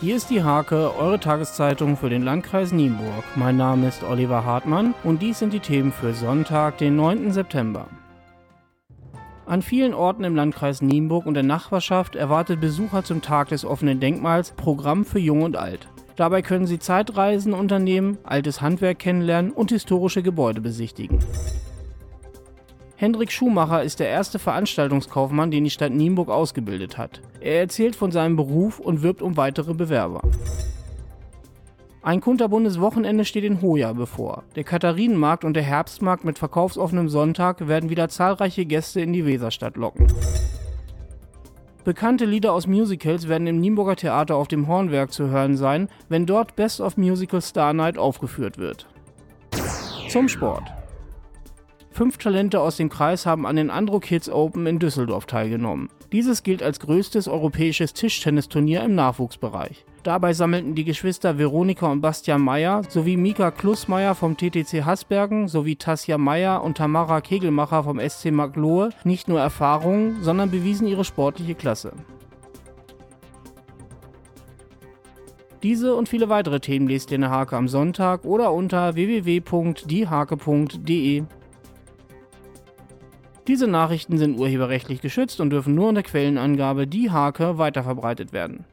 Hier ist die Hake, eure Tageszeitung für den Landkreis Nienburg. Mein Name ist Oliver Hartmann und dies sind die Themen für Sonntag, den 9. September. An vielen Orten im Landkreis Nienburg und der Nachbarschaft erwartet Besucher zum Tag des offenen Denkmals Programm für Jung und Alt. Dabei können sie Zeitreisen unternehmen, altes Handwerk kennenlernen und historische Gebäude besichtigen. Hendrik Schumacher ist der erste Veranstaltungskaufmann, den die Stadt Nienburg ausgebildet hat. Er erzählt von seinem Beruf und wirbt um weitere Bewerber. Ein kunterbundes Wochenende steht in Hoja bevor. Der Katharinenmarkt und der Herbstmarkt mit verkaufsoffenem Sonntag werden wieder zahlreiche Gäste in die Weserstadt locken. Bekannte Lieder aus Musicals werden im Nienburger Theater auf dem Hornwerk zu hören sein, wenn dort Best of Musical Star Night aufgeführt wird. Zum Sport. Fünf Talente aus dem Kreis haben an den Andro Kids Open in Düsseldorf teilgenommen. Dieses gilt als größtes europäisches Tischtennisturnier im Nachwuchsbereich. Dabei sammelten die Geschwister Veronika und Bastian Meyer sowie Mika Klussmeier vom TTC Hasbergen sowie Tasja Meyer und Tamara Kegelmacher vom SC Maglohe nicht nur Erfahrungen, sondern bewiesen ihre sportliche Klasse. Diese und viele weitere Themen lest ihr in der Hake am Sonntag oder unter www.diehake.de. Diese Nachrichten sind urheberrechtlich geschützt und dürfen nur unter Quellenangabe die Hake weiterverbreitet werden.